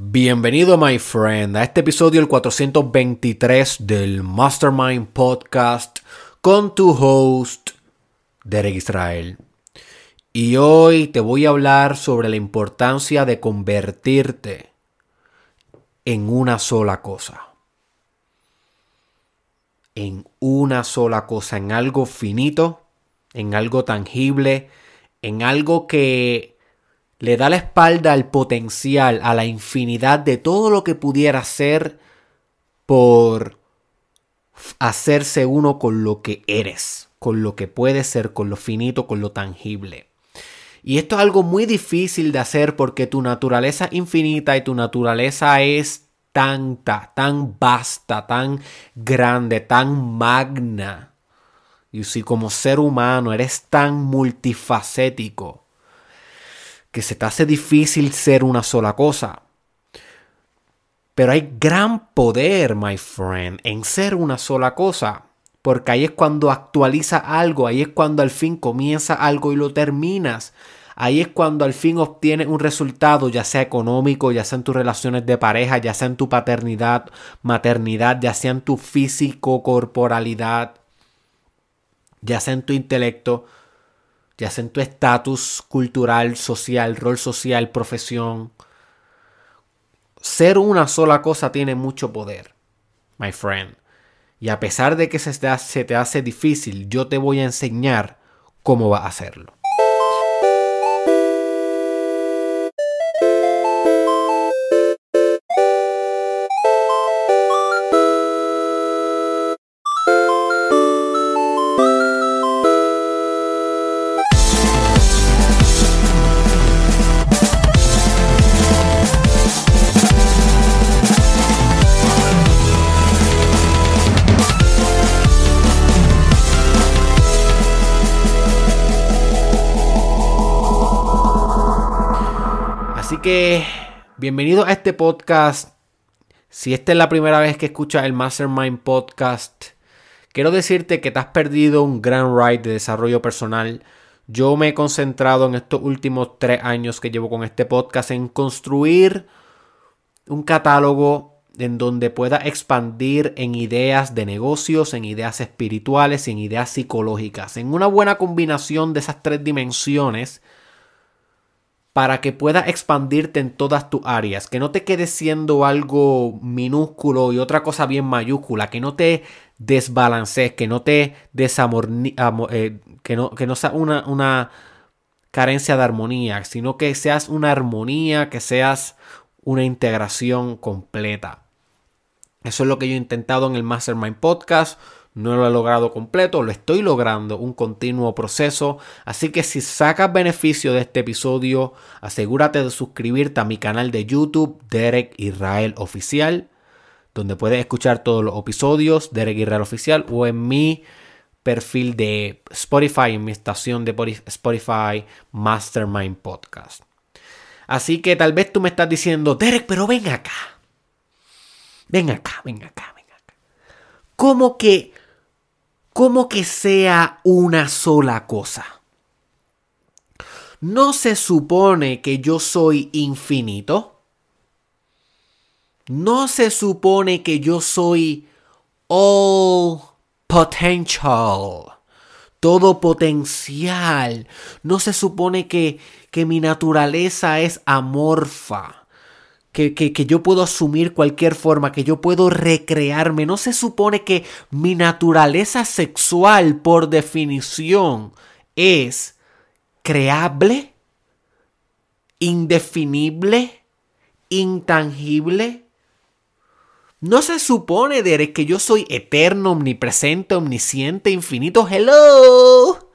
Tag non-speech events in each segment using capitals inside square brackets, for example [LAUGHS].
Bienvenido, my friend, a este episodio, el 423 del Mastermind Podcast con tu host, Derek Israel. Y hoy te voy a hablar sobre la importancia de convertirte en una sola cosa. En una sola cosa, en algo finito, en algo tangible, en algo que le da la espalda al potencial, a la infinidad de todo lo que pudiera ser por hacerse uno con lo que eres, con lo que puedes ser, con lo finito, con lo tangible. Y esto es algo muy difícil de hacer porque tu naturaleza es infinita y tu naturaleza es tanta, tan vasta, tan grande, tan magna. Y si como ser humano eres tan multifacético que se te hace difícil ser una sola cosa. Pero hay gran poder, my friend, en ser una sola cosa. Porque ahí es cuando actualiza algo, ahí es cuando al fin comienza algo y lo terminas. Ahí es cuando al fin obtienes un resultado, ya sea económico, ya sea en tus relaciones de pareja, ya sea en tu paternidad, maternidad, ya sea en tu físico, corporalidad, ya sea en tu intelecto ya sea en tu estatus cultural, social, rol social, profesión. Ser una sola cosa tiene mucho poder, my friend. Y a pesar de que se te, se te hace difícil, yo te voy a enseñar cómo va a hacerlo. Bienvenido a este podcast. Si esta es la primera vez que escuchas el Mastermind Podcast, quiero decirte que te has perdido un gran ride de desarrollo personal. Yo me he concentrado en estos últimos tres años que llevo con este podcast en construir un catálogo en donde pueda expandir en ideas de negocios, en ideas espirituales en ideas psicológicas. En una buena combinación de esas tres dimensiones para que pueda expandirte en todas tus áreas, que no te quedes siendo algo minúsculo y otra cosa bien mayúscula, que no te desbalancees, que no te desamor, eh, que, no, que no sea una, una carencia de armonía, sino que seas una armonía, que seas una integración completa. Eso es lo que yo he intentado en el Mastermind Podcast. No lo he logrado completo, lo estoy logrando, un continuo proceso. Así que si sacas beneficio de este episodio, asegúrate de suscribirte a mi canal de YouTube, Derek Israel Oficial, donde puedes escuchar todos los episodios, Derek Israel Oficial, o en mi perfil de Spotify, en mi estación de Spotify Mastermind Podcast. Así que tal vez tú me estás diciendo, Derek, pero ven acá. Ven acá, ven acá, ven acá. ¿Cómo que como que sea una sola cosa. ¿No se supone que yo soy infinito? ¿No se supone que yo soy all potential? Todo potencial. ¿No se supone que, que mi naturaleza es amorfa? Que, yo puedo asumir cualquier forma, que yo puedo recrearme. No se supone que mi naturaleza sexual, por definición, es creable, indefinible, intangible. No se supone, Derek, que yo soy eterno, omnipresente, omnisciente, infinito. Hello.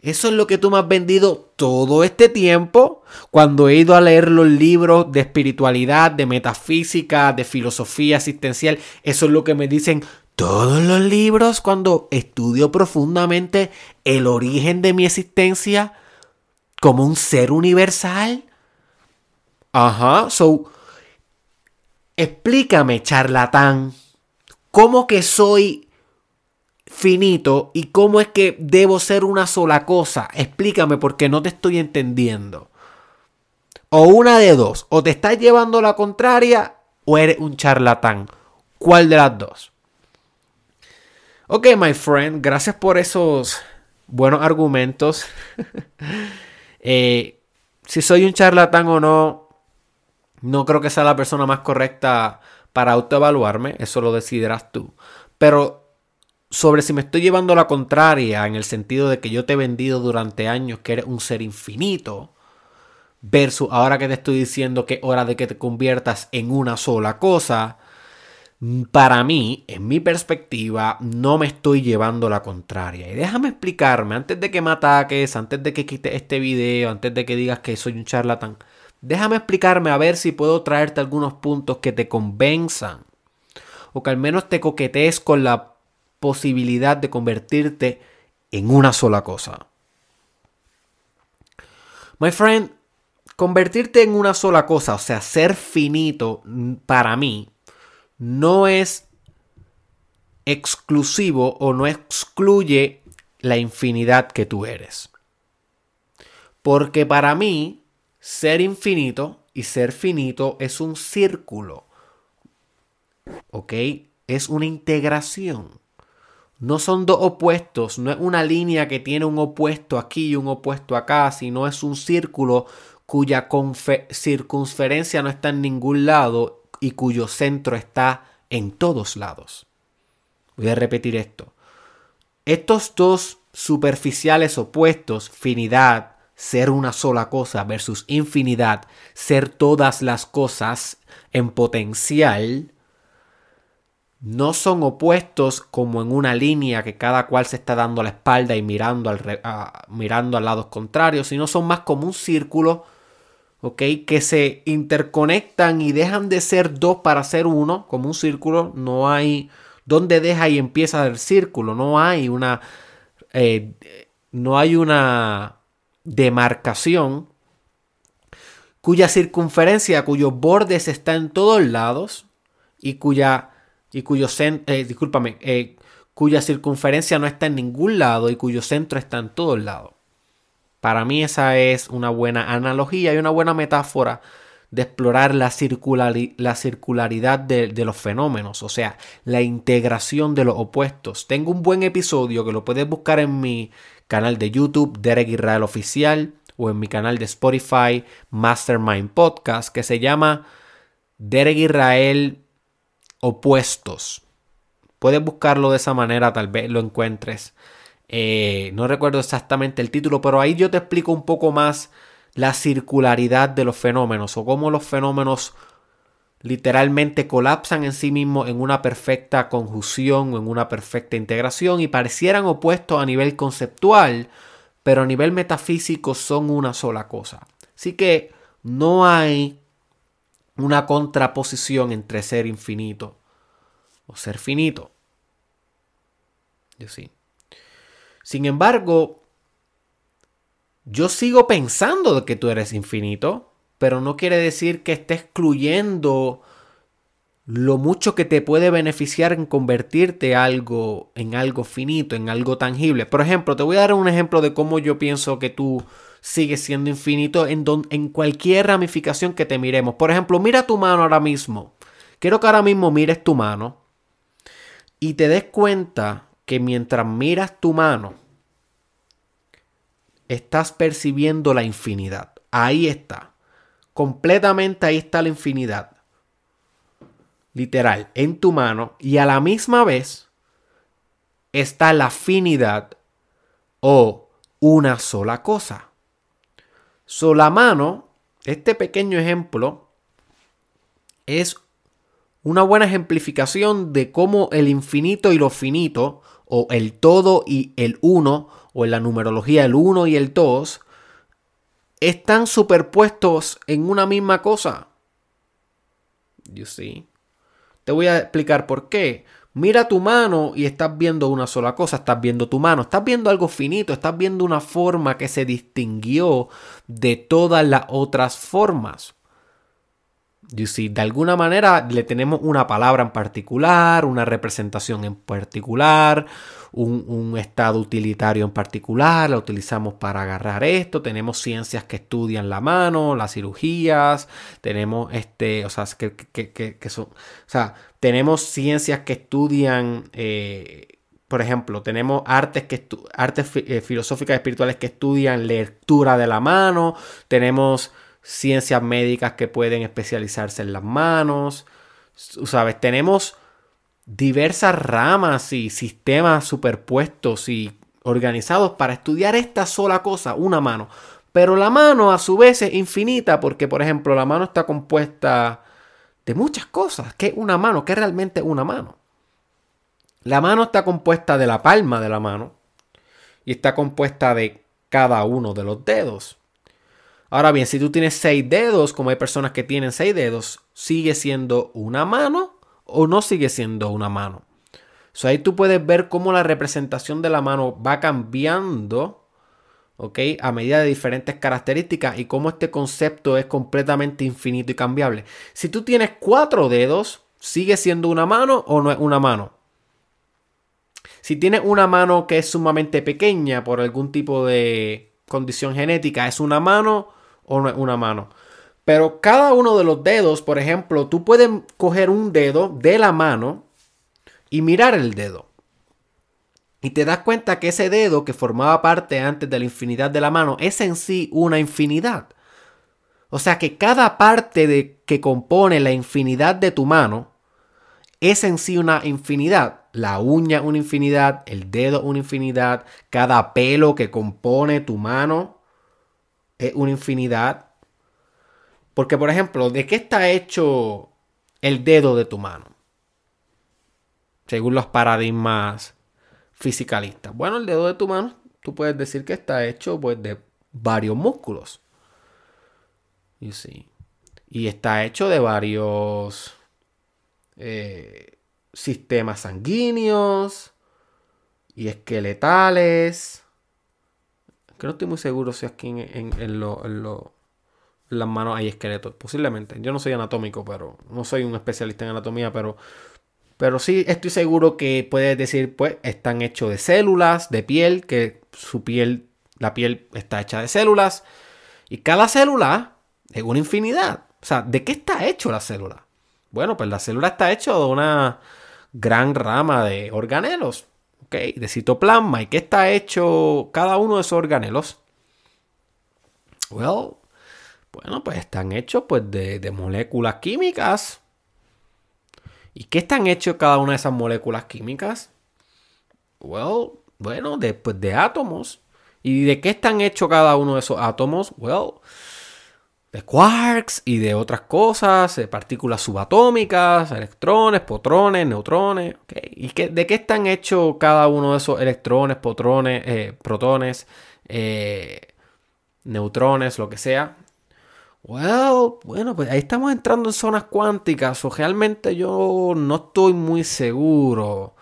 Eso es lo que tú me has vendido todo este tiempo cuando he ido a leer los libros de espiritualidad, de metafísica, de filosofía existencial. Eso es lo que me dicen todos los libros cuando estudio profundamente el origen de mi existencia como un ser universal. Ajá, so explícame, charlatán, cómo que soy finito y cómo es que debo ser una sola cosa. Explícame porque no te estoy entendiendo. O una de dos. O te estás llevando la contraria o eres un charlatán. ¿Cuál de las dos? Ok, my friend, gracias por esos buenos argumentos. [LAUGHS] Eh, si soy un charlatán o no, no creo que sea la persona más correcta para autoevaluarme. Eso lo decidirás tú. Pero sobre si me estoy llevando la contraria en el sentido de que yo te he vendido durante años que eres un ser infinito, versus ahora que te estoy diciendo que es hora de que te conviertas en una sola cosa, para mí, en mi perspectiva, no me estoy llevando la contraria. Y déjame explicarme, antes de que me ataques, antes de que quites este video, antes de que digas que soy un charlatán, déjame explicarme a ver si puedo traerte algunos puntos que te convenzan o que al menos te coquetees con la posibilidad de convertirte en una sola cosa. My friend, convertirte en una sola cosa, o sea, ser finito, para mí, no es exclusivo o no excluye la infinidad que tú eres. Porque para mí, ser infinito y ser finito es un círculo. ¿Ok? Es una integración. No son dos opuestos, no es una línea que tiene un opuesto aquí y un opuesto acá, sino es un círculo cuya circunferencia no está en ningún lado y cuyo centro está en todos lados. Voy a repetir esto. Estos dos superficiales opuestos, finidad, ser una sola cosa versus infinidad, ser todas las cosas en potencial, no son opuestos como en una línea que cada cual se está dando la espalda y mirando al, mirando al lado contrario, sino son más como un círculo ¿ok? Que se interconectan y dejan de ser dos para ser uno, como un círculo. No hay donde deja y empieza el círculo. No hay una, eh, no hay una demarcación cuya circunferencia, cuyos bordes están en todos lados y cuya y cuyo eh, discúlpame, eh, cuya circunferencia no está en ningún lado y cuyo centro está en todos lados. Para mí esa es una buena analogía y una buena metáfora de explorar la, la circularidad de, de, los fenómenos, o sea, la integración de los opuestos. Tengo un buen episodio que lo puedes buscar en mi canal de YouTube, Derek Israel Oficial, o en mi canal de Spotify, Mastermind Podcast, que se llama Derek Israel Opuestos. Puedes buscarlo de esa manera, tal vez lo encuentres. Eh, no recuerdo exactamente el título, pero ahí yo te explico un poco más la circularidad de los fenómenos o cómo los fenómenos literalmente colapsan en sí mismos en una perfecta conjunción o en una perfecta integración y parecieran opuestos a nivel conceptual, pero a nivel metafísico son una sola cosa. Así que no hay una contraposición entre ser infinito o ser finito. Yo sí. Sin embargo, yo sigo pensando que tú eres infinito, pero no quiere decir que esté excluyendo lo mucho que te puede beneficiar en convertirte algo en algo finito, en algo tangible. Por ejemplo, te voy a dar un ejemplo de cómo yo pienso que tú sigues siendo infinito en, en cualquier ramificación que te miremos. Por ejemplo, mira tu mano ahora mismo. Quiero que ahora mismo mires tu mano y te des cuenta que mientras miras tu mano, estás percibiendo la infinidad. Ahí está. Completamente ahí está la infinidad. Literal, en tu mano. Y a la misma vez está la finidad o una sola cosa. Sola mano, este pequeño ejemplo, es una buena ejemplificación de cómo el infinito y lo finito o el todo y el uno, o en la numerología el uno y el dos, están superpuestos en una misma cosa. You see? Te voy a explicar por qué. Mira tu mano y estás viendo una sola cosa, estás viendo tu mano, estás viendo algo finito, estás viendo una forma que se distinguió de todas las otras formas. You see, de alguna manera le tenemos una palabra en particular, una representación en particular, un, estado utilitario en particular, la utilizamos para agarrar esto, tenemos ciencias que estudian la mano, las cirugías, tenemos este, o sea, que, que, son, o sea, tenemos ciencias que estudian, eh, por ejemplo, tenemos artes, que artes eh, filosóficas espirituales que estudian lectura de la mano, tenemos ciencias médicas que pueden especializarse en las manos, ¿sabes? Tenemos diversas ramas y sistemas superpuestos y organizados para estudiar esta sola cosa, una mano. Pero la mano a su vez es infinita porque, por ejemplo, la mano está compuesta de muchas cosas. ¿Qué es una mano? ¿Qué es realmente una mano? La mano está compuesta de la palma de la mano y está compuesta de cada uno de los dedos. Ahora bien, si tú tienes seis dedos, como hay personas que tienen seis dedos, ¿sigue siendo una mano o no sigue siendo una mano? So, ahí tú puedes ver cómo la representación de la mano va cambiando, A medida de diferentes características y cómo este concepto es completamente infinito y cambiable. Si tú tienes cuatro dedos, ¿sigue siendo una mano o no es una mano? Si tienes una mano que es sumamente pequeña por algún tipo de condición genética, ¿es una mano o no es una mano. Pero cada uno de los dedos, por ejemplo, tú puedes coger un dedo de la mano y mirar el dedo. Y te das cuenta que ese dedo que formaba parte antes de la infinidad de la mano es en sí una infinidad. O sea que cada parte de, que compone la infinidad de tu mano es en sí una infinidad. La uña una infinidad, el dedo una infinidad, cada pelo que compone tu mano es una infinidad. Porque, por ejemplo, ¿de qué está hecho el dedo de tu mano? Según los paradigmas fisicalistas. Bueno, el dedo de tu mano, tú puedes decir que está hecho pues, de varios músculos. You Y está hecho de varios eh, sistemas sanguíneos y esqueletales que no estoy muy seguro si aquí en, las manos hay esqueletos. Posiblemente. Yo no soy anatómico, pero no soy un especialista en anatomía, pero, pero sí estoy seguro que puedes decir, pues, están hechos de células, de piel, que su piel, la piel está hecha de células. Y cada célula es una infinidad. O sea, ¿de qué está hecho la célula? Bueno, pues la célula está hecha de una gran rama de organelos de citoplasma. ¿Y qué está hecho cada uno de esos organelos? Well, bueno, pues están hechos pues, de, moléculas químicas. ¿Y qué están hechos cada una de esas moléculas químicas? Well, bueno, de, pues, de átomos. ¿Y de qué están hechos cada uno de esos átomos? Well, de quarks y de otras cosas, de partículas subatómicas, electrones, potrones, neutrones. ¿Y qué, de qué están hechos cada uno de esos electrones, potrones, eh, protones, eh, neutrones, lo que sea? Well, bueno, pues ahí estamos entrando en zonas cuánticas o realmente yo no estoy muy seguro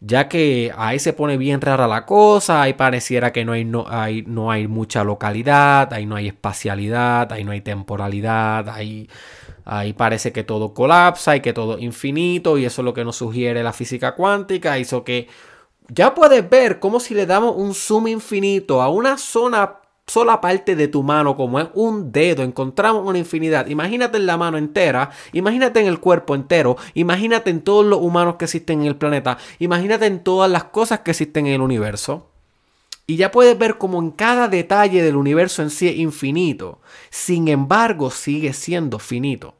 ya que ahí se pone bien rara la cosa, ahí pareciera que no hay, no hay, no hay mucha localidad, ahí no hay espacialidad, ahí no hay temporalidad, ahí, ahí parece que todo colapsa y que todo es infinito y eso es lo que nos sugiere la física cuántica, hizo que ya puedes ver como si le damos un zoom infinito a una zona sola parte de tu mano, como es un dedo, encontramos una infinidad. Imagínate en la mano entera, imagínate en el cuerpo entero, imagínate en todos los humanos que existen en el planeta, imagínate en todas las cosas que existen en el universo. Y ya puedes ver como en cada detalle del universo en sí es infinito. Sin embargo, sigue siendo finito.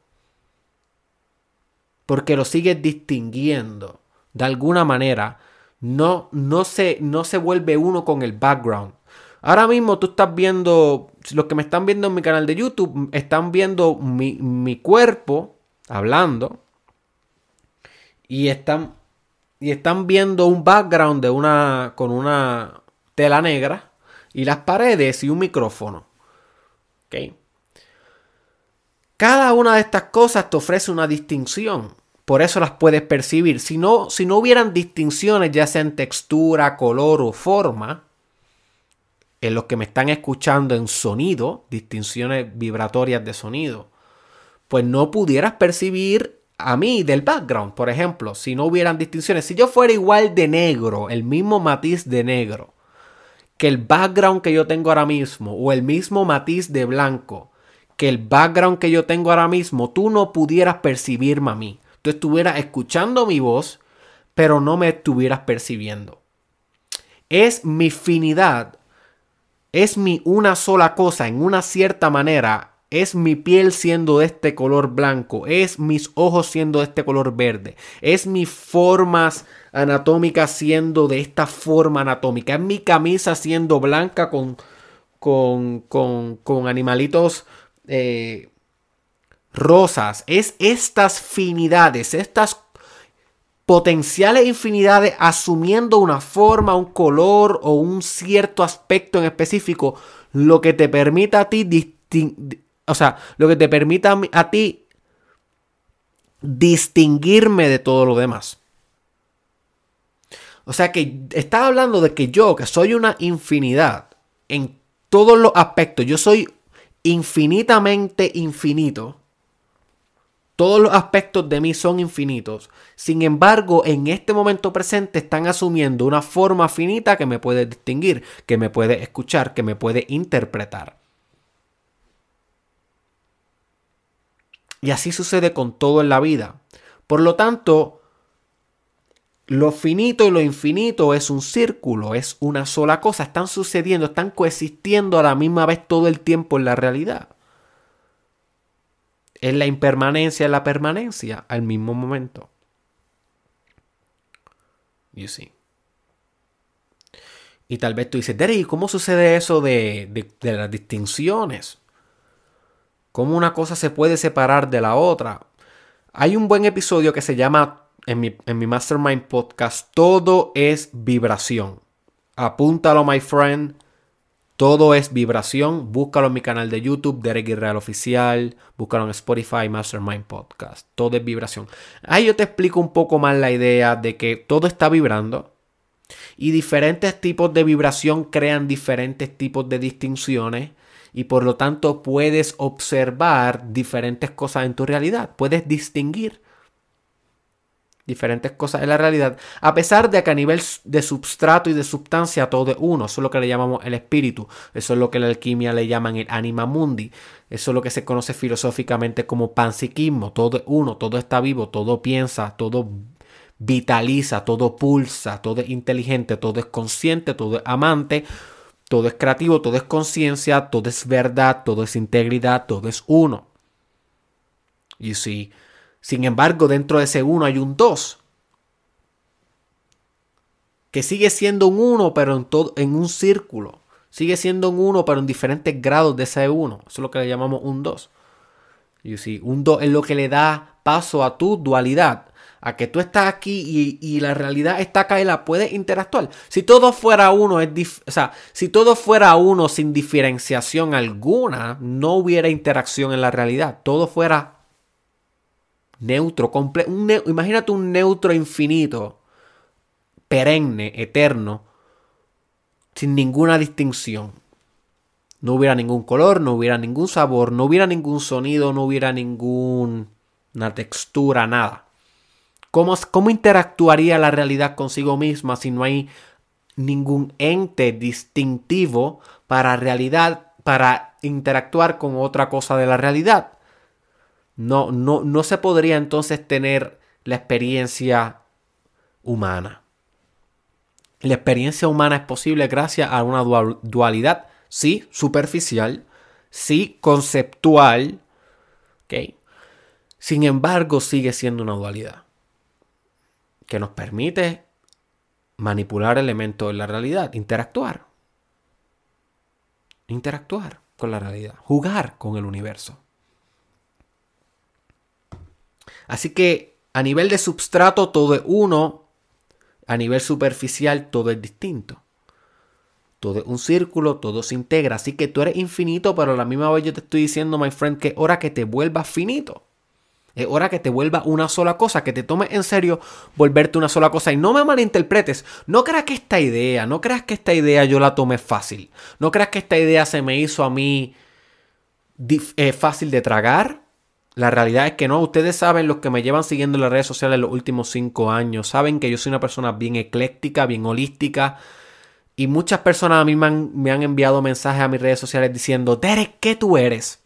Porque lo sigues distinguiendo. De alguna manera, no, no, se, no se vuelve uno con el background. Ahora mismo tú estás viendo, los que me están viendo en mi canal de YouTube, están viendo mi, cuerpo hablando y están, y están viendo un background de una, con una tela negra y las paredes y un micrófono. Cada una de estas cosas te ofrece una distinción. Por eso las puedes percibir. Si no, si no hubieran distinciones, ya sea en textura, color o forma, los que me están escuchando en sonido, distinciones vibratorias de sonido, pues no pudieras percibir a mí del background, por ejemplo, si no hubieran distinciones. Si yo fuera igual de negro, el mismo matiz de negro, que el background que yo tengo ahora mismo, o el mismo matiz de blanco, que el background que yo tengo ahora mismo, tú no pudieras percibirme a mí. Tú estuvieras escuchando mi voz, pero no me estuvieras percibiendo. Es mi finidad, es mi una sola cosa en una cierta manera es mi piel siendo de este color blanco, es mis ojos siendo de este color verde, es mis formas anatómicas siendo de esta forma anatómica, es mi camisa siendo blanca con, con, con, animalitos eh, rosas, es estas finidades, estas potenciales infinidades asumiendo una forma, un color o un cierto aspecto en específico, lo que te permita a ti o sea, lo que te permita a ti distinguirme de todo lo demás. O sea que está hablando de que yo, que soy una infinidad en todos los aspectos, yo soy infinitamente infinito. Todos los aspectos de mí son infinitos. Sin embargo, en este momento presente están asumiendo una forma finita que me puede distinguir, que me puede escuchar, que me puede interpretar. Y así sucede con todo en la vida. Por lo tanto, lo finito y lo infinito es un círculo, es una sola cosa. Están sucediendo, están coexistiendo a la misma vez todo el tiempo en la realidad. Es la impermanencia y la permanencia al mismo momento. You see. Y tal vez tú dices, Derek, ¿cómo sucede eso de, de las distinciones? cómo una cosa se puede separar de la otra. Hay un buen episodio que se llama en mi, en mi Mastermind Podcast, Todo es vibración. Apúntalo, my friend. Todo es vibración. Búscalo en mi canal de YouTube, Derek Real Oficial. Búscalo en Spotify, Mastermind Podcast. Todo es vibración. Ahí yo te explico un poco más la idea de que todo está vibrando. Y diferentes tipos de vibración crean diferentes tipos de distinciones y por lo tanto puedes observar diferentes cosas en tu realidad, puedes distinguir diferentes cosas en la realidad, a pesar de que a nivel de substrato y de sustancia todo es uno, eso es lo que le llamamos el espíritu, eso es lo que la alquimia le llaman el anima mundi, eso es lo que se conoce filosóficamente como panpsiquismo, todo es uno, todo está vivo, todo piensa, todo vitaliza, todo pulsa, todo es inteligente, todo es consciente, todo es amante, todo es creativo, todo es conciencia, todo es verdad, todo es integridad, todo es uno. Y si, sin embargo, dentro de ese uno hay un dos. Que sigue siendo un uno, pero en, todo, en un círculo. Sigue siendo un uno, pero en diferentes grados de ese uno. Eso es lo que le llamamos un dos. Y si un dos es lo que le da paso a tu dualidad a que tú estás aquí y, la realidad está acá y la puedes interactuar. Si todo fuera uno, es o sea, si todo fuera uno sin diferenciación alguna, no hubiera interacción en la realidad. Todo fuera neutro, completo. imagínate un neutro infinito, perenne, eterno, sin ninguna distinción. No hubiera ningún color, no hubiera ningún sabor, no hubiera ningún sonido, no hubiera ninguna textura, nada. ¿Cómo, interactuaría la realidad consigo misma si no hay ningún ente distintivo para realidad, para interactuar con otra cosa de la realidad? No, no, no se podría entonces tener la experiencia humana. La experiencia humana es posible gracias a una dualidad, sí, superficial, sí, conceptual, Sin embargo, sigue siendo una dualidad que nos permite manipular elementos de la realidad, interactuar. Interactuar con la realidad, jugar con el universo. Así que a nivel de substrato todo es uno, a nivel superficial todo es distinto. Todo es un círculo, todo se integra. Así que tú eres infinito, pero a la misma vez yo te estoy diciendo, my friend, que hora que te vuelvas finito. Es hora que te vuelva una sola cosa, que te tomes en serio volverte una sola cosa. Y no me malinterpretes. No creas que esta idea, no creas que esta idea yo la tomé fácil. No creas que esta idea se me hizo a mí eh, fácil de tragar. La realidad es que no. Ustedes saben, los que me llevan siguiendo en las redes sociales los últimos cinco años, saben que yo soy una persona bien ecléctica, bien holística. Y muchas personas a mí me han, me han enviado mensajes a mis redes sociales diciendo, Derek, ¿qué tú eres?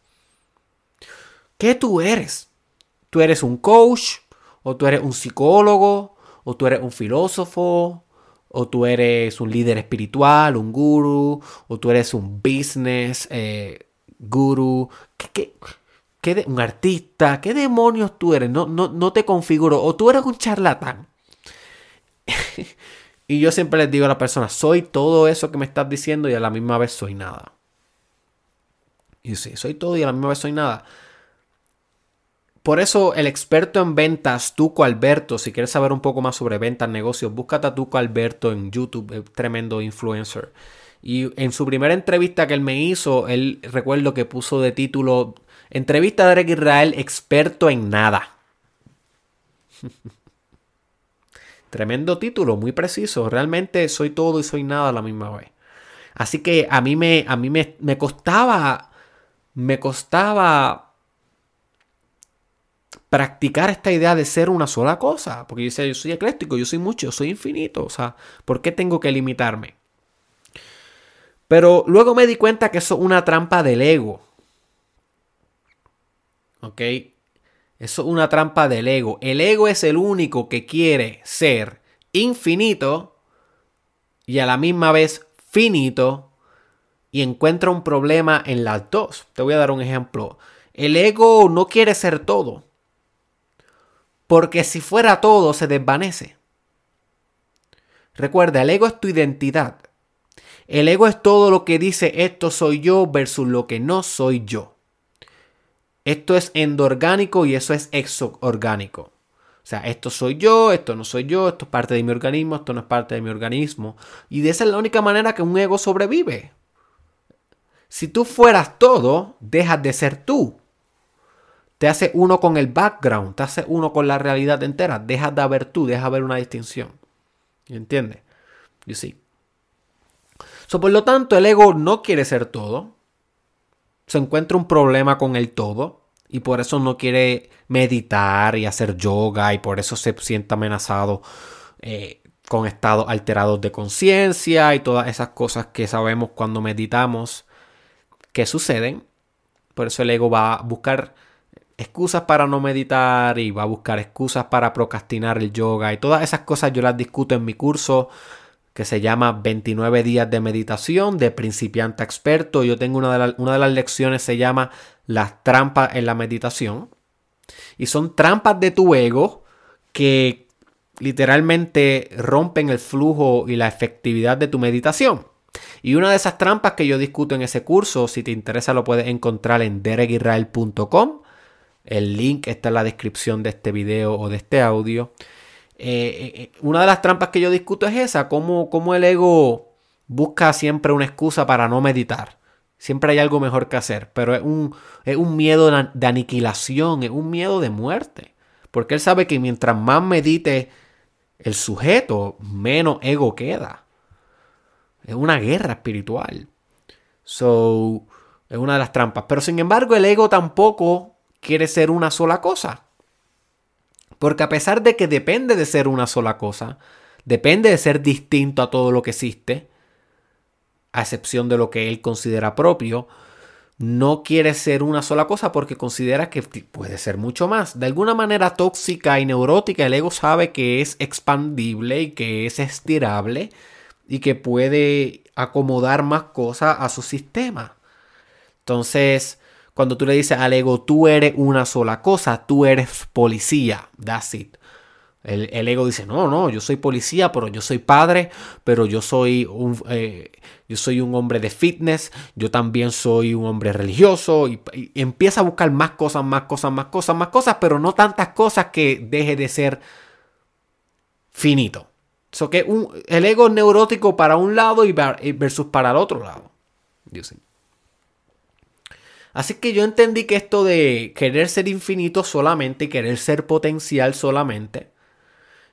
¿Qué tú eres? ¿Tú eres un coach? ¿O tú eres un psicólogo? ¿O tú eres un filósofo? ¿O tú eres un líder espiritual, un guru? ¿O tú eres un business eh, guru? ¿Qué, qué, un artista? ¿Qué demonios tú eres? No, no, no te configuro. ¿O tú eres un charlatán? [LAUGHS] y yo siempre les digo a la persona, soy todo eso que me estás diciendo y a la misma vez soy nada. Y sí, soy todo y a la misma vez soy nada. Por eso el experto en ventas, Tuco Alberto, si quieres saber un poco más sobre ventas, negocios, búscate a Tuco Alberto en YouTube, tremendo influencer. Y en su primera entrevista que él me hizo, él recuerdo que puso de título Entrevista de Derek Israel, experto en nada. Tremendo título, muy preciso. Realmente soy todo y soy nada a la misma vez. Así que a mí me, a mí me, me costaba, me costaba practicar esta idea de ser una sola cosa. Porque yo decía, yo soy ecléctico, yo soy mucho, yo soy infinito. O sea, ¿por qué tengo que limitarme? Pero luego me di cuenta que eso es una trampa del ego. ¿Ok? Eso es una trampa del ego. El ego es el único que quiere ser infinito y a la misma vez finito y encuentra un problema en las dos. Te voy a dar un ejemplo. El ego no quiere ser todo. Porque si fuera todo, se desvanece. Recuerda, el ego es tu identidad. El ego es todo lo que dice esto soy yo versus lo que no soy yo. Esto es endorgánico y eso es exoorgánico. O sea, esto soy yo, esto no soy yo, esto es parte de mi organismo, esto no es parte de mi organismo. Y de esa es la única manera que un ego sobrevive. Si tú fueras todo, dejas de ser tú te hace uno con el background, te hace uno con la realidad entera. Deja de haber tú, deja de haber una distinción. ¿Entiendes? You see. So, por lo tanto, el ego no quiere ser todo. Se encuentra un problema con el todo. Y por eso no quiere meditar y hacer yoga. Y por eso se siente amenazado eh, con estados alterados de conciencia. Y todas esas cosas que sabemos cuando meditamos que suceden. Por eso el ego va a buscar excusas para no meditar y va a buscar excusas para procrastinar el yoga y todas esas cosas yo las discuto en mi curso que se llama 29 días de meditación de principiante a experto. Yo tengo una de, las lecciones se llama las trampas en la meditación y son trampas de tu ego que literalmente rompen el flujo y la efectividad de tu meditación. Y una de esas trampas que yo discuto en ese curso, si te interesa lo puedes encontrar en derekisrael.com el link está en la descripción de este video o de este audio. Eh, eh, una de las trampas que yo discuto es esa, cómo, cómo el ego busca siempre una excusa para no meditar. Siempre hay algo mejor que hacer, pero es un, es un miedo de aniquilación, es un miedo de muerte. Porque él sabe que mientras más medite el sujeto, menos ego queda. Es una guerra espiritual. So, es una de las trampas. Pero sin embargo, el ego tampoco quiere ser una sola cosa. Porque a pesar de que depende de ser una sola cosa, depende de ser distinto a todo lo que existe, a excepción de lo que él considera propio, no quiere ser una sola cosa porque considera que puede ser mucho más. De alguna manera tóxica y neurótica, el ego sabe que es expandible y que es estirable y que puede acomodar más cosas a su sistema. Entonces, cuando tú le dices al ego, tú eres una sola cosa, tú eres policía, that's it. El, ego dice, no, no, yo soy policía, pero yo soy padre, pero yo soy un, eh, yo soy un hombre de fitness, yo también soy un hombre religioso, y, empieza a buscar más cosas, más cosas, más cosas, más cosas, pero no tantas cosas que deje de ser finito. So que el ego es neurótico para un lado y versus para el otro lado. Así que yo entendí que esto de querer ser infinito solamente, querer ser potencial solamente,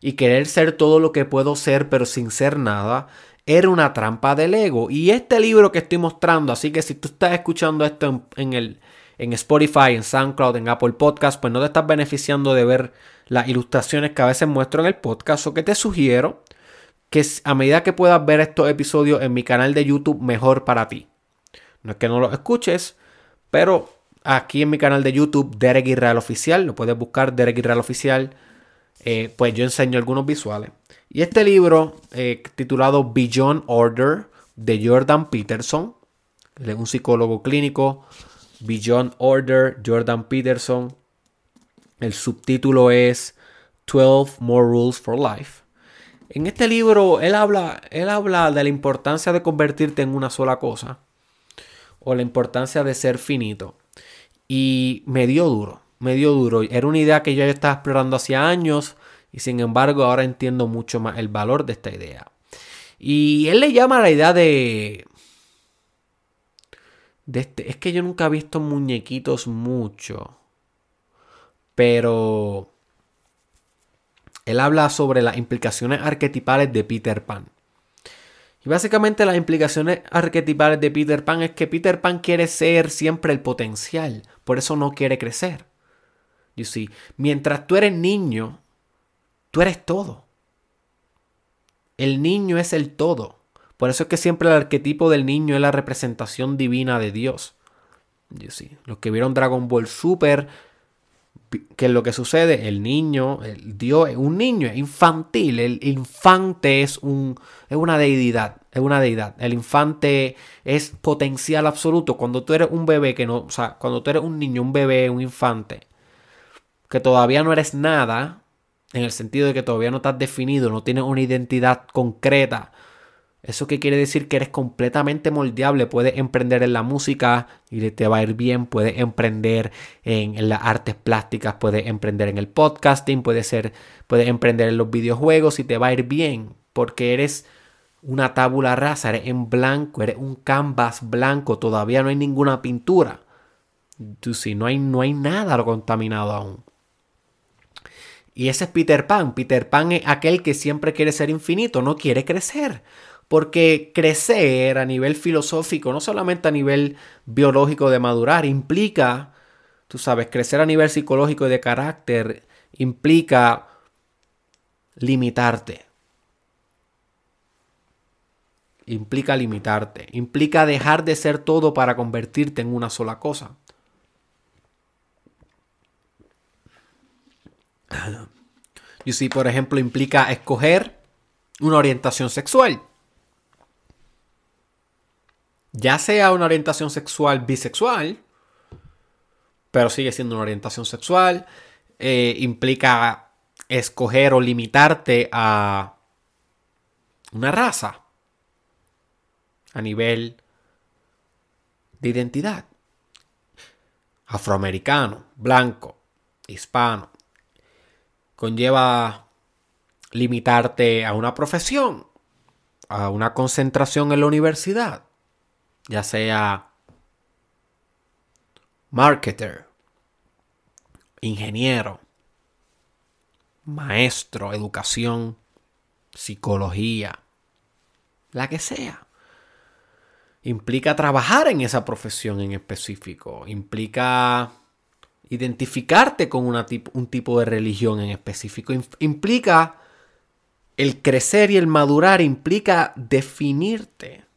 y querer ser todo lo que puedo ser pero sin ser nada, era una trampa del ego. Y este libro que estoy mostrando, así que si tú estás escuchando esto en, el, en Spotify, en SoundCloud, en Apple Podcast, pues no te estás beneficiando de ver las ilustraciones que a veces muestro en el podcast o que te sugiero que a medida que puedas ver estos episodios en mi canal de YouTube, mejor para ti. No es que no los escuches, pero aquí en mi canal de YouTube, Derek Israel Oficial, lo puedes buscar Derek Israel Oficial, eh, pues yo enseño algunos visuales. Y este libro, eh, titulado Beyond Order, de Jordan Peterson, un psicólogo clínico, Beyond Order, Jordan Peterson. El subtítulo es 12 More Rules for Life. En este libro él habla, él habla de la importancia de convertirte en una sola cosa o la importancia de ser finito. Y me dio duro, me dio duro. Era una idea que yo ya estaba explorando hacía años y sin embargo ahora entiendo mucho más el valor de esta idea. Y él le llama la idea de... de este, es que yo nunca he visto muñequitos mucho. Pero él habla sobre las implicaciones arquetipales de Peter Pan. Y básicamente las implicaciones arquetipales de Peter Pan es que Peter Pan quiere ser siempre el potencial, por eso no quiere crecer. You see, mientras tú eres niño, tú eres todo. El niño es el todo. Por eso es que siempre el arquetipo del niño es la representación divina de Dios. You see, los que vieron Dragon Ball Super ¿Qué es lo que sucede? El niño, el Dios, un niño es infantil. El infante es, un, es una deidad. Es una deidad. El infante es potencial absoluto. Cuando tú eres un bebé que no. O sea, cuando tú eres un niño, un bebé, un infante, que todavía no eres nada, en el sentido de que todavía no estás definido, no tienes una identidad concreta, eso que quiere decir que eres completamente moldeable. Puedes emprender en la música y te va a ir bien. Puedes emprender en, las artes plásticas. Puedes emprender en el podcasting. Puedes, ser, puedes emprender en los videojuegos y te va a ir bien. Porque eres una tabula rasa. Eres en blanco. Eres un canvas blanco. Todavía no hay ninguna pintura. Tú sí, no hay, no hay nada contaminado aún. Y ese es Peter Pan. Peter Pan es aquel que siempre quiere ser infinito, no quiere crecer. Porque crecer a nivel filosófico, no solamente a nivel biológico de madurar, implica, tú sabes, crecer a nivel psicológico y de carácter, implica limitarte. Implica limitarte. Implica dejar de ser todo para convertirte en una sola cosa. Y si, por ejemplo, implica escoger una orientación sexual ya sea una orientación sexual bisexual, pero sigue siendo una orientación sexual, eh, implica escoger o limitarte a una raza a nivel de identidad. Afroamericano, blanco, hispano. Conlleva limitarte a una profesión, a una concentración en la universidad, ya sea marketer, ingeniero, maestro, educación, psicología, la que sea. Implica trabajar en esa profesión en específico, implica identificarte con un tipo de religión en específico, implica el crecer y el madurar, implica definirte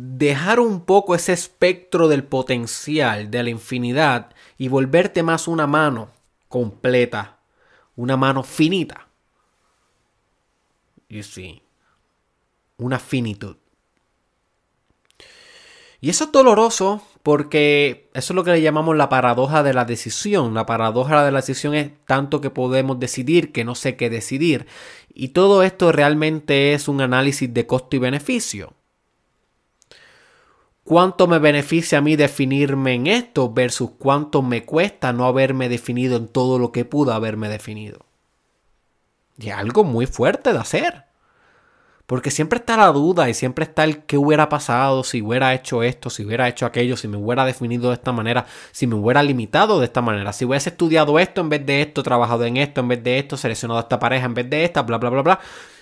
dejar un poco ese espectro del potencial, de la infinidad, y volverte más una mano completa, una mano finita. Y sí, una finitud. Y eso es doloroso porque eso es lo que le llamamos la paradoja de la decisión. La paradoja de la decisión es tanto que podemos decidir que no sé qué decidir. Y todo esto realmente es un análisis de costo y beneficio. ¿Cuánto me beneficia a mí definirme en esto versus cuánto me cuesta no haberme definido en todo lo que pudo haberme definido? Y es algo muy fuerte de hacer. Porque siempre está la duda y siempre está el qué hubiera pasado si hubiera hecho esto, si hubiera hecho aquello, si me hubiera definido de esta manera, si me hubiera limitado de esta manera, si hubiese estudiado esto en vez de esto, trabajado en esto en vez de esto, seleccionado a esta pareja en vez de esta, bla, bla, bla, bla.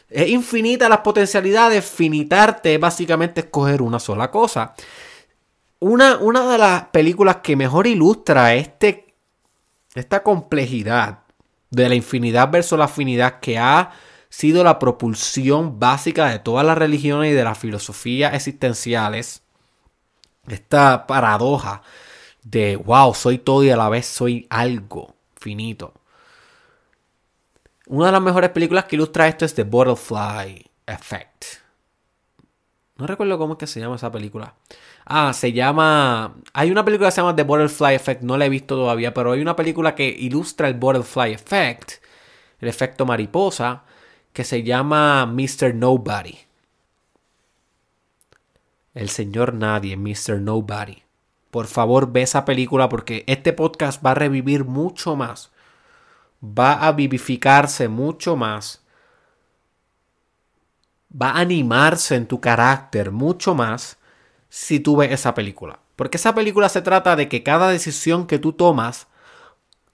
Es infinita las potencialidades, finitarte es básicamente escoger una sola cosa. una, una de las películas que mejor ilustra este, esta complejidad de la infinidad versus la afinidad que ha sido la propulsión básica de todas las religiones y de las filosofías existenciales. Esta paradoja de, wow, soy todo y a la vez soy algo finito. Una de las mejores películas que ilustra esto es The Butterfly Effect. No recuerdo cómo es que se llama esa película. Ah, se llama. Hay una película que se llama The Butterfly Effect, no la he visto todavía, pero hay una película que ilustra el Butterfly Effect, el efecto mariposa, que se llama Mr. Nobody. El señor Nadie, Mr. Nobody. Por favor, ve esa película porque este podcast va a revivir mucho más. Va a vivificarse mucho más. Va a animarse en tu carácter mucho más si tú ves esa película. Porque esa película se trata de que cada decisión que tú tomas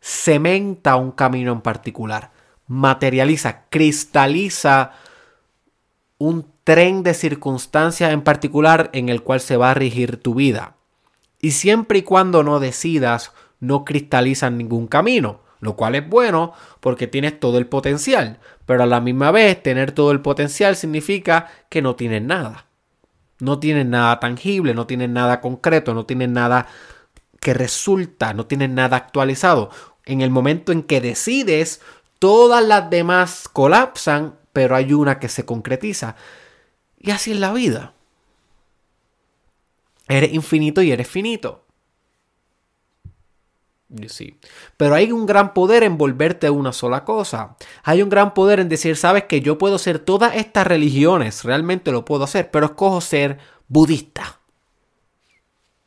cementa un camino en particular, materializa, cristaliza un tren de circunstancias en particular en el cual se va a regir tu vida. Y siempre y cuando no decidas, no cristalizan ningún camino, lo cual es bueno porque tienes todo el potencial, pero a la misma vez tener todo el potencial significa que no tienes nada. No tienen nada tangible, no tienen nada concreto, no tienen nada que resulta, no tienen nada actualizado. En el momento en que decides, todas las demás colapsan, pero hay una que se concretiza. Y así es la vida. Eres infinito y eres finito. Pero hay un gran poder en volverte una sola cosa. Hay un gran poder en decir, sabes que yo puedo ser todas estas religiones, realmente lo puedo hacer, pero escojo ser budista.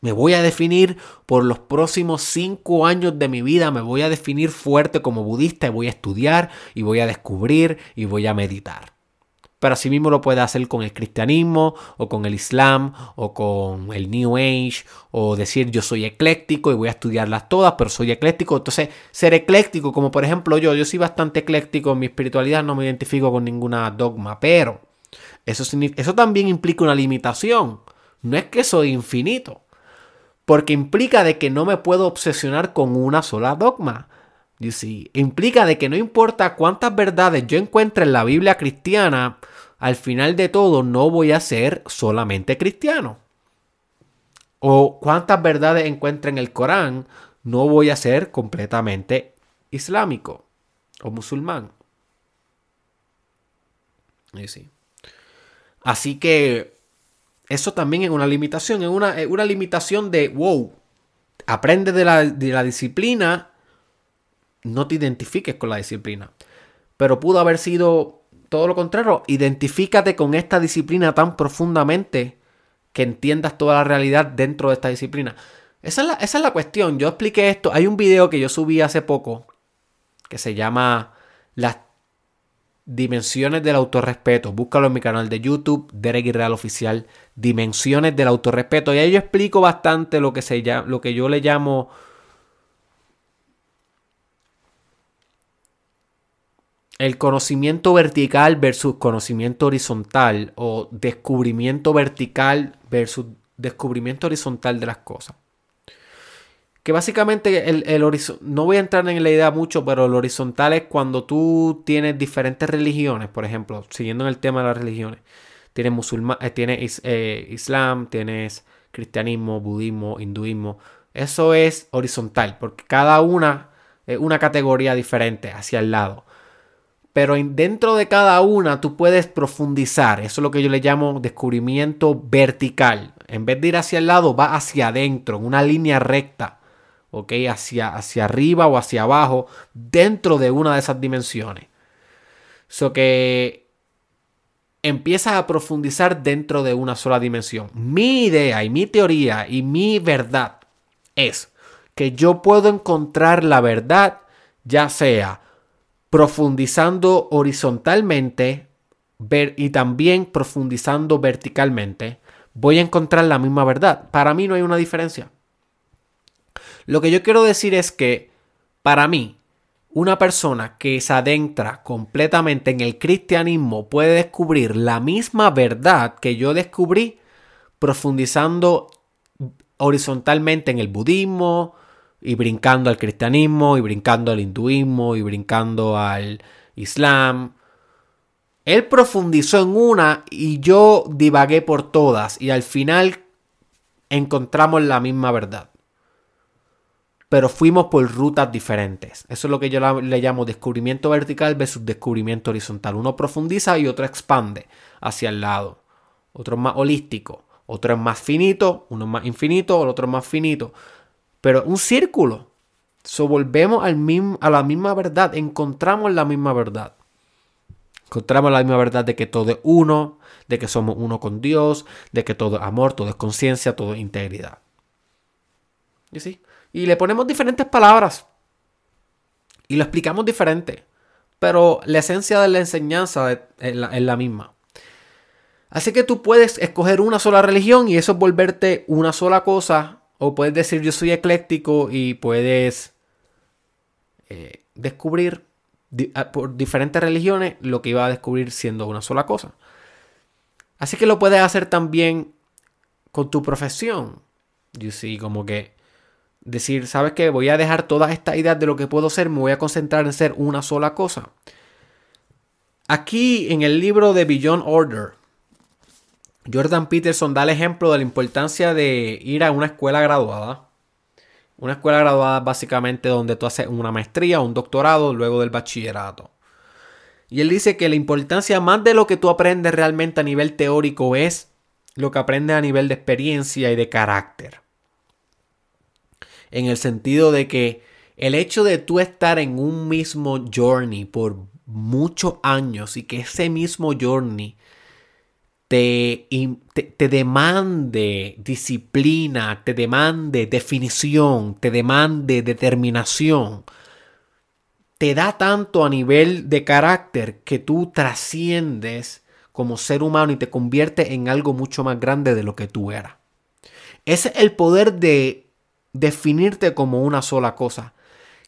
Me voy a definir por los próximos cinco años de mi vida, me voy a definir fuerte como budista y voy a estudiar y voy a descubrir y voy a meditar pero así mismo lo puede hacer con el cristianismo o con el islam o con el new age o decir yo soy ecléctico y voy a estudiarlas todas pero soy ecléctico entonces ser ecléctico como por ejemplo yo yo soy bastante ecléctico en mi espiritualidad no me identifico con ninguna dogma pero eso, eso también implica una limitación. No es que soy infinito porque implica de que no me puedo obsesionar con una sola dogma see, implica de que no importa cuántas verdades yo encuentre en la Biblia cristiana, al final de todo no voy a ser solamente cristiano. O cuántas verdades encuentre en el Corán, no voy a ser completamente islámico o musulmán. Así que eso también es una limitación, es una, una limitación de, wow, aprende de la, de la disciplina, no te identifiques con la disciplina. Pero pudo haber sido todo lo contrario, identifícate con esta disciplina tan profundamente que entiendas toda la realidad dentro de esta disciplina. Esa es, la, cuestión. Yo expliqué esto. Hay un video que yo subí hace poco que se llama Las dimensiones del autorrespeto. Búscalo en mi canal de YouTube, Derek Real Oficial. Dimensiones del autorrespeto. Y ahí yo explico bastante lo que, se llama, lo que yo le llamo el conocimiento vertical versus conocimiento horizontal o descubrimiento vertical versus descubrimiento horizontal de las cosas. Que básicamente el, el no voy a entrar en la idea mucho, pero el horizontal es cuando tú tienes diferentes religiones, por ejemplo, siguiendo en el tema de las religiones. Tienes, musulmán, eh, tienes eh, islam, tienes cristianismo, budismo, hinduismo. Eso es horizontal, porque cada una es una categoría diferente hacia el lado pero dentro de cada una tú puedes profundizar. Eso es lo que yo le llamo descubrimiento vertical. En vez de ir hacia el lado, va hacia adentro, en una línea recta. ¿Ok? Hacia, hacia arriba o hacia abajo, dentro de una de esas dimensiones. Eso que empiezas a profundizar dentro de una sola dimensión. Mi idea y mi teoría y mi verdad es que yo puedo encontrar la verdad ya sea profundizando horizontalmente ver, y también profundizando verticalmente, voy a encontrar la misma verdad. Para mí no hay una diferencia. Lo que yo quiero decir es que, para mí, una persona que se adentra completamente en el cristianismo puede descubrir la misma verdad que yo descubrí profundizando horizontalmente en el budismo y brincando al cristianismo y brincando al hinduismo y brincando al islam. Él profundizó en una y yo divagué por todas y al final encontramos la misma verdad. Pero fuimos por rutas diferentes. Eso es lo que yo le llamo descubrimiento vertical versus descubrimiento horizontal. Uno profundiza y otro expande hacia el lado. Otro es más holístico. Otro es más finito. Uno es más infinito. El otro es más finito. Pero un círculo. So, volvemos a la misma verdad. Encontramos la misma verdad. Encontramos la misma verdad de que todo es uno, de que somos uno con Dios, de que todo es amor, todo es conciencia, todo es integridad. ¿Y sí? Y le ponemos diferentes palabras. Y lo explicamos diferente. Pero la esencia de la enseñanza es la, es la misma. Así que tú puedes escoger una sola religión y eso es volverte una sola cosa. O puedes decir yo soy ecléctico y puedes eh, descubrir Ah, por diferentes religiones lo que iba a descubrir siendo una sola cosa. Así que lo puedes hacer también con tu profesión. You see, como que decir, ¿sabes qué? Voy a dejar todas estas ideas de lo que puedo ser, me voy a concentrar en ser una sola cosa. Aquí en el libro de Beyond Order, Jordan Peterson da el ejemplo de la importancia de ir a una escuela graduada una escuela graduada básicamente donde tú haces una maestría o un doctorado luego del bachillerato. Y él dice que la importancia más de lo que tú aprendes realmente a nivel teórico es lo que aprendes a nivel de experiencia y de carácter. En el sentido de que el hecho de tú estar en un mismo journey por muchos años y que ese mismo journey te, te, demande disciplina, te demande definición, te demande determinación, te da tanto a nivel de carácter que tú trasciendes como ser humano y te convierte en algo mucho más grande de lo que tú eras. Es el poder de definirte como una sola cosa.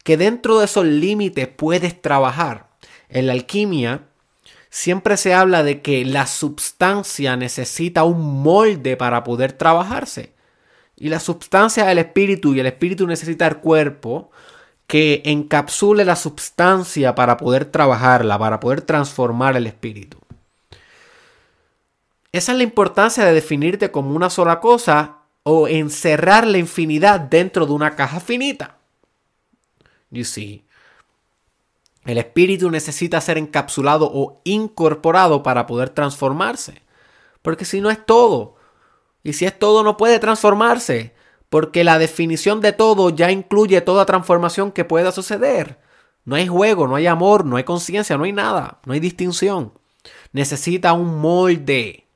Que dentro de esos límites puedes trabajar. En la alquimia, siempre se habla de que la sustancia necesita un molde para poder trabajarse. Y la sustancia es el espíritu y el espíritu necesita el cuerpo que encapsule la sustancia para poder trabajarla, para poder transformar el espíritu. Esa es la importancia de definirte como una sola cosa o encerrar la infinidad dentro de una caja finita. You see. El espíritu necesita ser encapsulado o incorporado para poder transformarse. Porque si no es todo. Y si es todo no puede transformarse. Porque la definición de todo ya incluye toda transformación que pueda suceder. No hay juego, no hay amor, no hay conciencia, no hay nada. No hay distinción. Necesita un molde.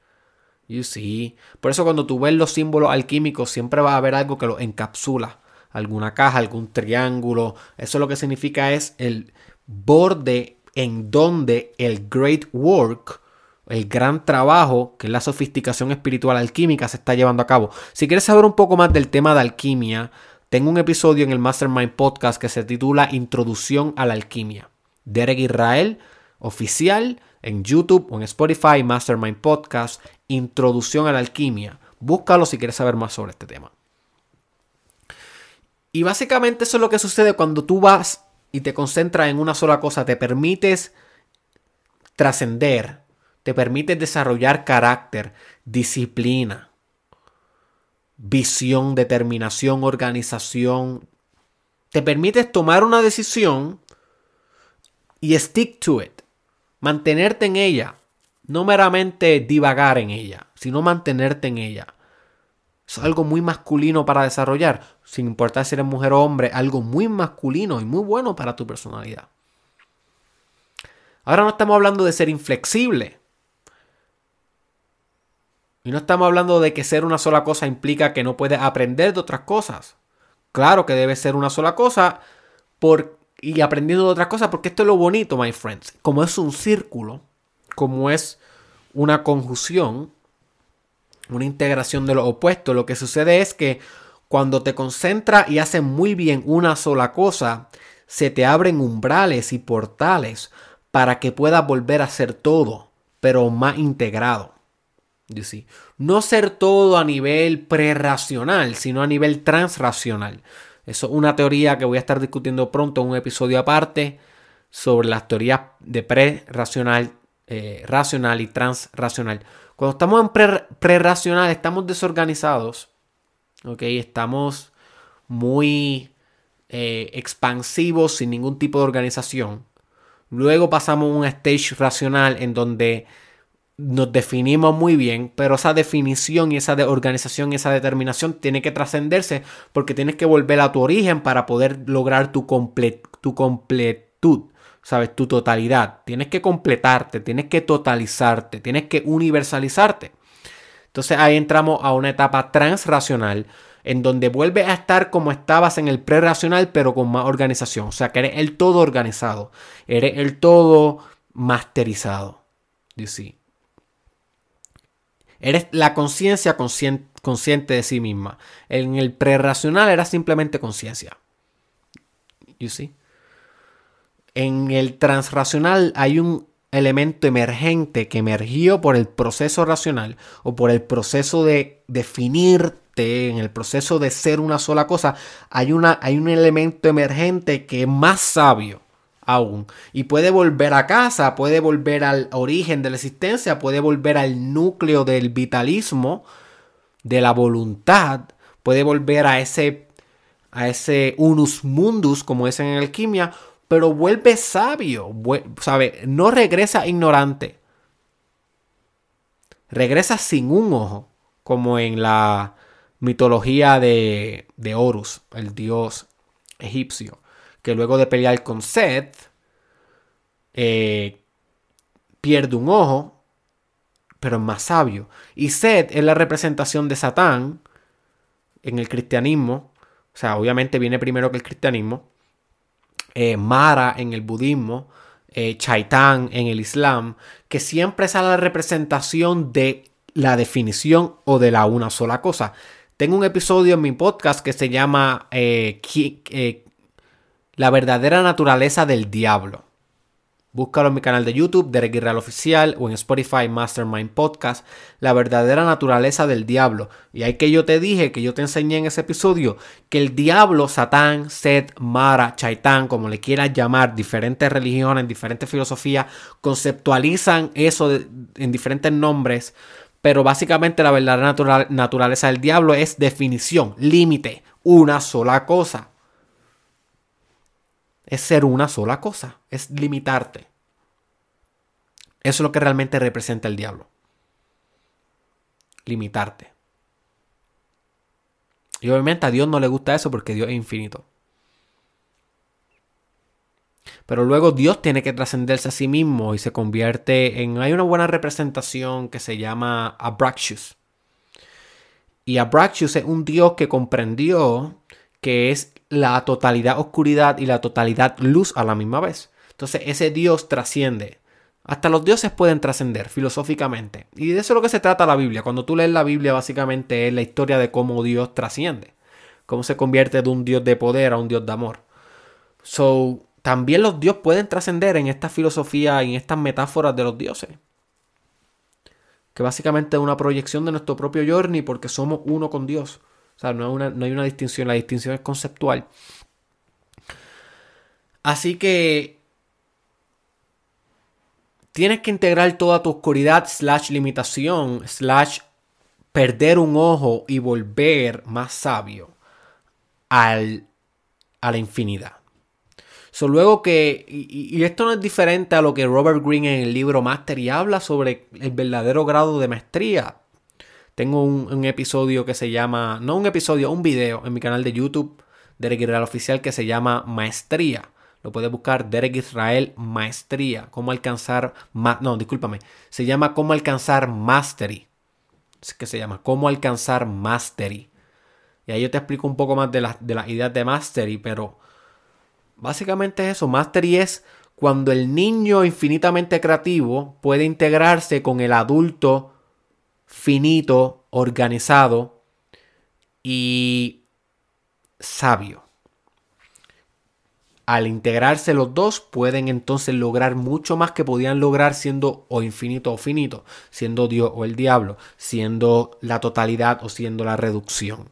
You see. Por eso cuando tú ves los símbolos alquímicos siempre va a haber algo que lo encapsula. Alguna caja, algún triángulo. Eso lo que significa es el borde en donde el great work, el gran trabajo, que es la sofisticación espiritual alquímica, se está llevando a cabo. Si quieres saber un poco más del tema de alquimia, tengo un episodio en el Mastermind Podcast que se titula Introducción a la Alquimia. Derek Israel, oficial, en YouTube o en Spotify, Mastermind Podcast, Introducción a la Alquimia. Búscalo si quieres saber más sobre este tema. Y básicamente eso es lo que sucede cuando tú vas y te concentras en una sola cosa, te permites trascender, te permites desarrollar carácter, disciplina, visión, determinación, organización. Te permites tomar una decisión y stick to it. Mantenerte en ella. No meramente divagar en ella, sino mantenerte en ella. Es algo muy masculino para desarrollar, sin importar si eres mujer o hombre, algo muy masculino y muy bueno para tu personalidad. Ahora no estamos hablando de ser inflexible. Y no estamos hablando de que ser una sola cosa implica que no puedes aprender de otras cosas. Claro que debe ser una sola cosa por, y aprendiendo de otras cosas, porque esto es lo bonito, my friends. Como es un círculo, como es una conjunción, una integración de los opuestos. Lo que sucede es que cuando te concentras y haces muy bien una sola cosa, se te abren umbrales y portales para que puedas volver a hacer todo, pero más integrado. No ser todo a nivel prerracional, sino a nivel transracional. Eso es una teoría que voy a estar discutiendo pronto en un episodio aparte sobre las teorías de prerracional, eh, racional y transracional. Cuando estamos en prerracional, estamos desorganizados. ¿Ok? Estamos muy eh, expansivos sin ningún tipo de organización. Luego pasamos a un stage racional en donde nos definimos muy bien, pero esa definición y esa organización y esa determinación tiene que trascenderse porque tienes que volver a tu origen para poder lograr tu, tu completud, ¿sabes? Tu totalidad. Tienes que completarte, tienes que totalizarte, tienes que universalizarte. Entonces ahí entramos a una etapa transracional en donde vuelves a estar como estabas en el prerracional, pero con más organización. O sea, que eres el todo organizado, eres el todo masterizado. You Eres la conciencia consciente, de sí misma. En el prerracional era simplemente conciencia. You see? En el transracional hay un elemento emergente que emergió por el proceso racional o por el proceso de definirte, en el proceso de ser una sola cosa, hay, una, hay un elemento emergente que es más sabio aún. Y puede volver a casa, puede volver al origen de la existencia, puede volver al núcleo del vitalismo, de la voluntad, puede volver a ese, a ese unus mundus, como es en alquimia, pero vuelve sabio, ¿sabe? No regresa ignorante. Regresa sin un ojo, como en la mitología de, de Horus, el dios egipcio que luego de pelear con Seth, eh, pierde un ojo, pero es más sabio. Y Seth es la representación de Satán en el cristianismo. O sea, obviamente viene primero que el cristianismo. Eh, Mara en el budismo. Eh, Chaitán en el islam. Que siempre es la representación de la definición o de la una sola cosa. Tengo un episodio en mi podcast que se llama la verdadera naturaleza del diablo. Búscalo en mi canal de YouTube, Derek Real Oficial, o en Spotify Mastermind Podcast, La verdadera naturaleza del diablo. Y ahí que yo te dije, que yo te enseñé en ese episodio, que el diablo, Satán, Set, Mara, Chaitán, como le quieras llamar, diferentes religiones, diferentes filosofías, conceptualizan eso en diferentes nombres. Pero básicamente la verdadera naturaleza del diablo es definición, límite, una sola cosa es ser una sola cosa, es limitarte. Eso es lo que realmente representa el diablo. Limitarte. Y obviamente a Dios no le gusta eso porque Dios es infinito. Pero luego Dios tiene que trascenderse a sí mismo y se convierte en... Hay una buena representación que se llama Abraxas. Y Abraxas es un Dios que comprendió que es la totalidad oscuridad y la totalidad luz a la misma vez. Entonces ese Dios trasciende. Hasta los dioses pueden trascender filosóficamente. Y de eso es lo que se trata la Biblia. Cuando tú lees la Biblia básicamente es la historia de cómo Dios trasciende. Cómo se convierte de un Dios de poder a un Dios de amor. So, también los dioses pueden trascender en esta filosofía y en estas metáforas de los dioses. Que básicamente es una proyección de nuestro propio journey porque somos uno con Dios. Sea, no, hay una distinción, la distinción es conceptual. Así que tienes que integrar toda tu oscuridad, slash limitación, slash perder un ojo y volver más sabio al, a la infinidad. So, luego que, y, y, esto no es diferente a lo que Robert Greene en el libro Mastery habla sobre el verdadero grado de maestría. Tengo un, episodio que se llama, no un episodio, un video en mi canal de YouTube, Derek Israel Oficial, que se llama Maestría. Lo puedes buscar Derek Israel Maestría. Cómo alcanzar, no, discúlpame. Se llama Cómo alcanzar Mastery. Es que se llama Cómo alcanzar Mastery. Y ahí yo te explico un poco más de, de las ideas de Mastery, pero básicamente es eso. Mastery es cuando el niño infinitamente creativo puede integrarse con el adulto finito, organizado y sabio. al integrarse los dos pueden entonces lograr mucho más que podían lograr siendo o infinito o finito, siendo Dios o el diablo, siendo la totalidad o siendo la reducción.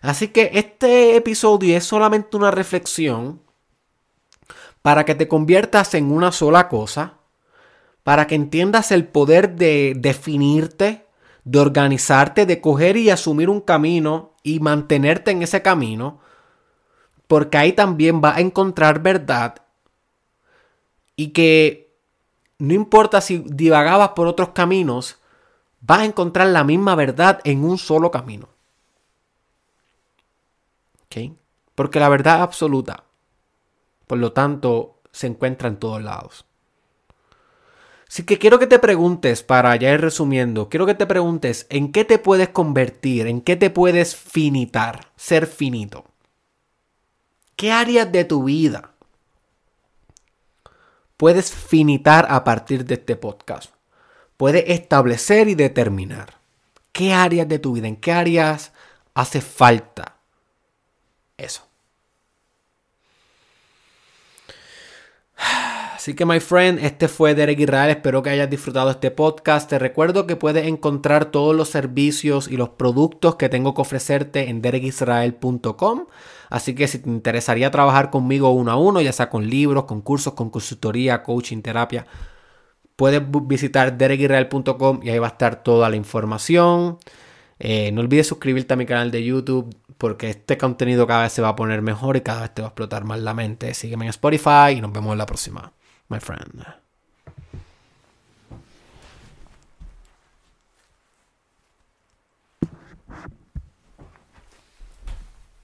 Así que este episodio es solamente una reflexión para que te conviertas en una sola cosa, para que entiendas el poder de definirte, de organizarte, de coger y asumir un camino y mantenerte en ese camino, porque ahí también vas a encontrar verdad y que no importa si divagabas por otros caminos, vas a encontrar la misma verdad en un solo camino. Porque la verdad absoluta, por lo tanto, se encuentra en todos lados. Así que quiero que te preguntes, para ya ir resumiendo, quiero que te preguntes en qué te puedes convertir, en qué te puedes finitar, ser finito. ¿Qué áreas de tu vida puedes finitar a partir de este podcast? Puedes establecer y determinar qué áreas de tu vida, en qué áreas hace falta eso. Así que, my friend, este fue Derek Israel. Espero que hayas disfrutado este podcast. Te recuerdo que puedes encontrar todos los servicios y los productos que tengo que ofrecerte en derekisrael.com. Así que si te interesaría trabajar conmigo uno a uno, ya sea con libros, con cursos, con consultoría, coaching, terapia, puedes visitar derekisrael.com y ahí va a estar toda la información. Eh, no olvides suscribirte a mi canal de YouTube porque este contenido cada vez se va a poner mejor y cada vez te va a explotar más la mente. Sígueme en Spotify y nos vemos en la próxima, my friend.